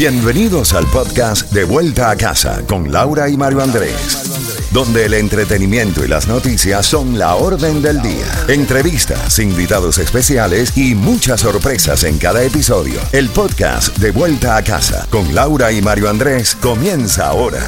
Bienvenidos al podcast De Vuelta a Casa con Laura y Mario Andrés, donde el entretenimiento y las noticias son la orden del día. Entrevistas, invitados especiales y muchas sorpresas en cada episodio. El podcast De Vuelta a Casa con Laura y Mario Andrés comienza ahora.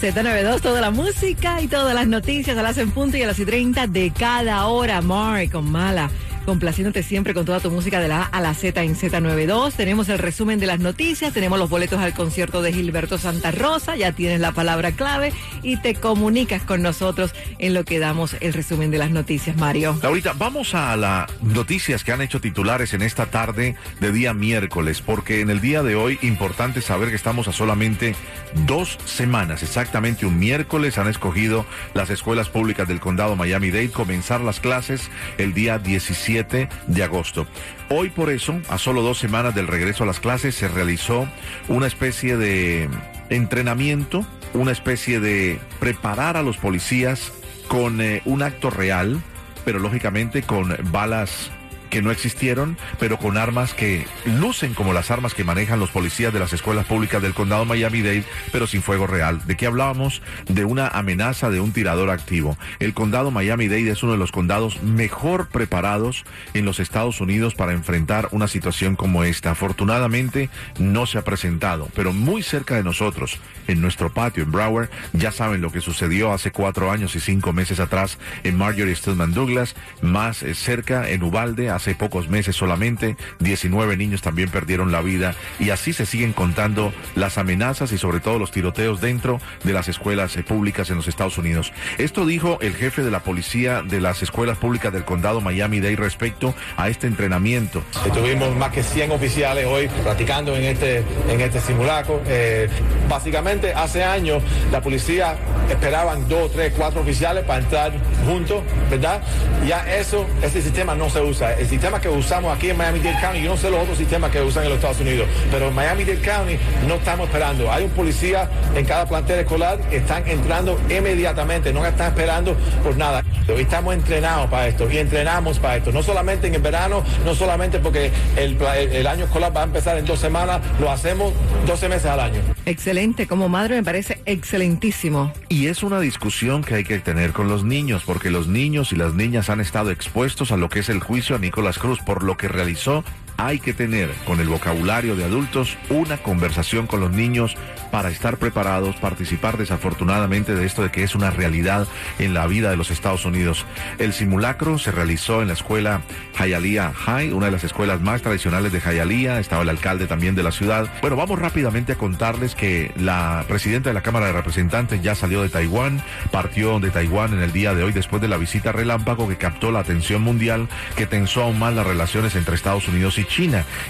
Z92, toda la música y todas las noticias a las en punto y a las y 30 de cada hora. Mark con Mala complaciéndote siempre con toda tu música de la A a la Z en Z92. Tenemos el resumen de las noticias, tenemos los boletos al concierto de Gilberto Santa Rosa, ya tienes la palabra clave y te comunicas con nosotros en lo que damos el resumen de las noticias, Mario. Ahorita vamos a las noticias que han hecho titulares en esta tarde de día miércoles, porque en el día de hoy importante saber que estamos a solamente dos semanas, exactamente un miércoles han escogido las escuelas públicas del condado Miami-Dade comenzar las clases el día 17 de agosto. Hoy por eso, a solo dos semanas del regreso a las clases, se realizó una especie de entrenamiento, una especie de preparar a los policías con eh, un acto real, pero lógicamente con balas que no existieron, pero con armas que lucen como las armas que manejan los policías de las escuelas públicas del condado Miami-Dade, pero sin fuego real. ¿De qué hablábamos? De una amenaza de un tirador activo. El condado Miami-Dade es uno de los condados mejor preparados en los Estados Unidos para enfrentar una situación como esta. Afortunadamente no se ha presentado, pero muy cerca de nosotros, en nuestro patio en Broward, ya saben lo que sucedió hace cuatro años y cinco meses atrás en Marjorie Stillman Douglas, más eh, cerca en Ubalde, hace pocos meses solamente 19 niños también perdieron la vida y así se siguen contando las amenazas y sobre todo los tiroteos dentro de las escuelas eh, públicas en los Estados Unidos. Esto dijo el jefe de la policía de las escuelas públicas del condado Miami-Dade respecto a este entrenamiento. Tuvimos más que 100 oficiales hoy practicando en este, en este simulacro. Eh, básicamente hace años la policía esperaban dos, tres, cuatro oficiales para entrar juntos, ¿verdad? Ya eso, ese sistema no se usa sistema que usamos aquí en Miami-Dade County, yo no sé los otros sistemas que usan en los Estados Unidos, pero en Miami-Dade County no estamos esperando. Hay un policía en cada plantel escolar que están entrando inmediatamente, no están esperando por nada. Estamos entrenados para esto y entrenamos para esto, no solamente en el verano, no solamente porque el, el año escolar va a empezar en dos semanas, lo hacemos 12 meses al año. Excelente, como madre me parece excelentísimo. Y es una discusión que hay que tener con los niños, porque los niños y las niñas han estado expuestos a lo que es el juicio a Nicolás las Cruz por lo que realizó hay que tener con el vocabulario de adultos una conversación con los niños para estar preparados, participar desafortunadamente de esto de que es una realidad en la vida de los Estados Unidos. El simulacro se realizó en la escuela Hialeah High, una de las escuelas más tradicionales de Hialeah, estaba el alcalde también de la ciudad. Bueno, vamos rápidamente a contarles que la presidenta de la Cámara de Representantes ya salió de Taiwán, partió de Taiwán en el día de hoy después de la visita relámpago que captó la atención mundial, que tensó aún más las relaciones entre Estados Unidos y China.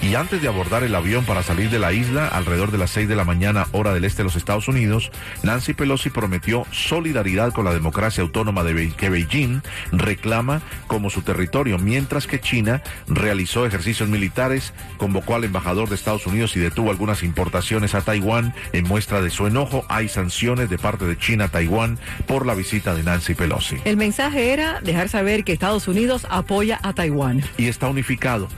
Y antes de abordar el avión para salir de la isla, alrededor de las 6 de la mañana, hora del este de los Estados Unidos, Nancy Pelosi prometió solidaridad con la democracia autónoma de que Beijing reclama como su territorio, mientras que China realizó ejercicios militares, convocó al embajador de Estados Unidos y detuvo algunas importaciones a Taiwán en muestra de su enojo. Hay sanciones de parte de China a Taiwán por la visita de Nancy Pelosi. El mensaje era dejar saber que Estados Unidos apoya a Taiwán. Y está unificado.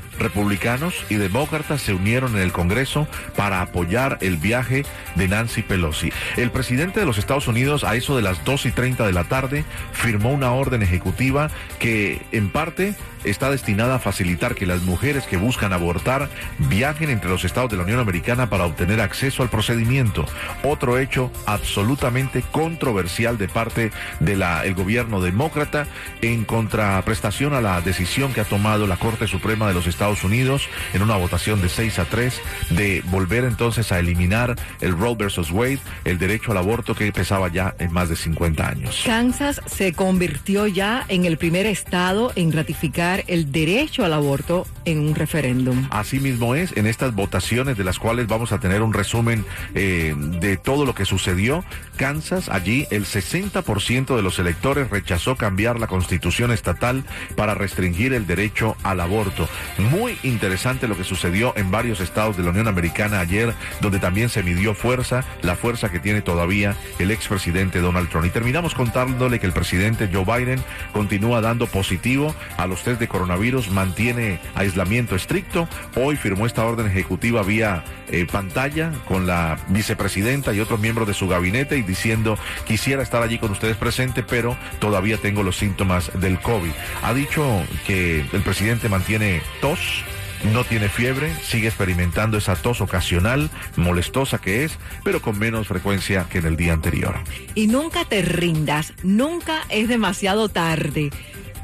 Y demócratas se unieron en el Congreso para apoyar el viaje de Nancy Pelosi. El presidente de los Estados Unidos, a eso de las 2 y 30 de la tarde, firmó una orden ejecutiva que, en parte, está destinada a facilitar que las mujeres que buscan abortar viajen entre los estados de la Unión Americana para obtener acceso al procedimiento. Otro hecho absolutamente controversial de parte del gobierno demócrata en contraprestación a la decisión que ha tomado la Corte Suprema de los Estados Unidos en una votación de 6 a 3 de volver entonces a eliminar el Roe versus Wade, el derecho al aborto que pesaba ya en más de 50 años. Kansas se convirtió ya en el primer estado en ratificar el derecho al aborto en un referéndum. Así mismo es, en estas votaciones de las cuales vamos a tener un resumen eh, de todo lo que sucedió. Kansas, allí el 60% de los electores rechazó cambiar la constitución estatal para restringir el derecho al aborto. Muy interesante interesante lo que sucedió en varios estados de la Unión Americana ayer, donde también se midió fuerza, la fuerza que tiene todavía el expresidente Donald Trump. Y terminamos contándole que el presidente Joe Biden continúa dando positivo a los test de coronavirus, mantiene aislamiento estricto. Hoy firmó esta orden ejecutiva vía eh, pantalla con la vicepresidenta y otros miembros de su gabinete y diciendo quisiera estar allí con ustedes presente, pero todavía tengo los síntomas del COVID. Ha dicho que el presidente mantiene tos, no tiene fiebre, sigue experimentando esa tos ocasional, molestosa que es, pero con menos frecuencia que en el día anterior. Y nunca te rindas, nunca es demasiado tarde.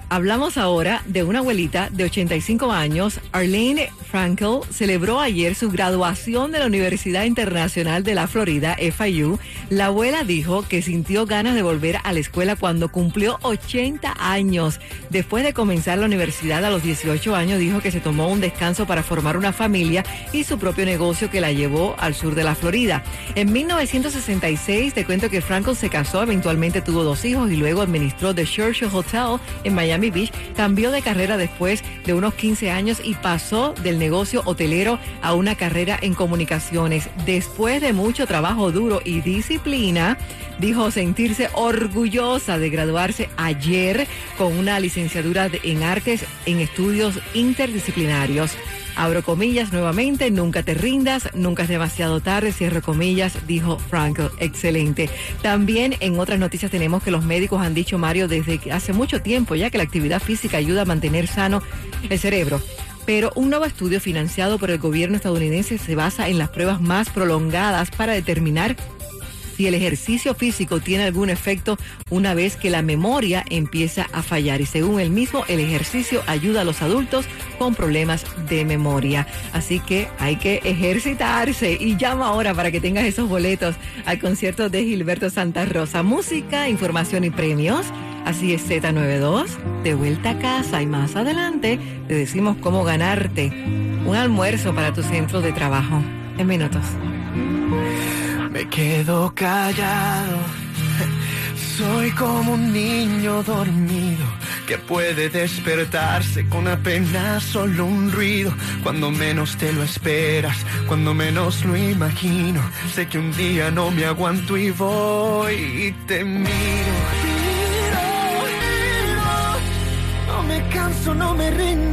Hablamos ahora de una abuelita de 85 años, Arlene Frankel, celebró ayer su graduación de la Universidad Internacional de la Florida, FIU. La abuela dijo que sintió ganas de volver a la escuela cuando cumplió 80 años. Después de comenzar la universidad a los 18 años, dijo que se tomó un descanso para formar una familia y su propio negocio que la llevó al sur de la Florida. En 1966, te cuento que Frankel se casó, eventualmente tuvo dos hijos y luego administró The Churchill Hotel en Miami Beach, cambió de carrera después de unos 15 años y pasó del negocio hotelero a una carrera en comunicaciones. Después de mucho trabajo duro y disciplina, dijo sentirse orgullosa de graduarse ayer con una licenciatura en artes en estudios interdisciplinarios. Abro comillas nuevamente, nunca te rindas, nunca es demasiado tarde, cierro comillas, dijo Frankel. Excelente. También en otras noticias tenemos que los médicos han dicho, Mario, desde hace mucho tiempo ya que la actividad física ayuda a mantener sano el cerebro. Pero un nuevo estudio financiado por el gobierno estadounidense se basa en las pruebas más prolongadas para determinar si el ejercicio físico tiene algún efecto una vez que la memoria empieza a fallar. Y según él mismo, el ejercicio ayuda a los adultos con problemas de memoria. Así que hay que ejercitarse y llama ahora para que tengas esos boletos al concierto de Gilberto Santa Rosa. Música, información y premios. Así es Z92, de vuelta a casa y más adelante te decimos cómo ganarte un almuerzo para tu centro de trabajo. En minutos. Me quedo callado. Soy como un niño dormido que puede despertarse con apenas solo un ruido. Cuando menos te lo esperas, cuando menos lo imagino. Sé que un día no me aguanto y voy y te miro.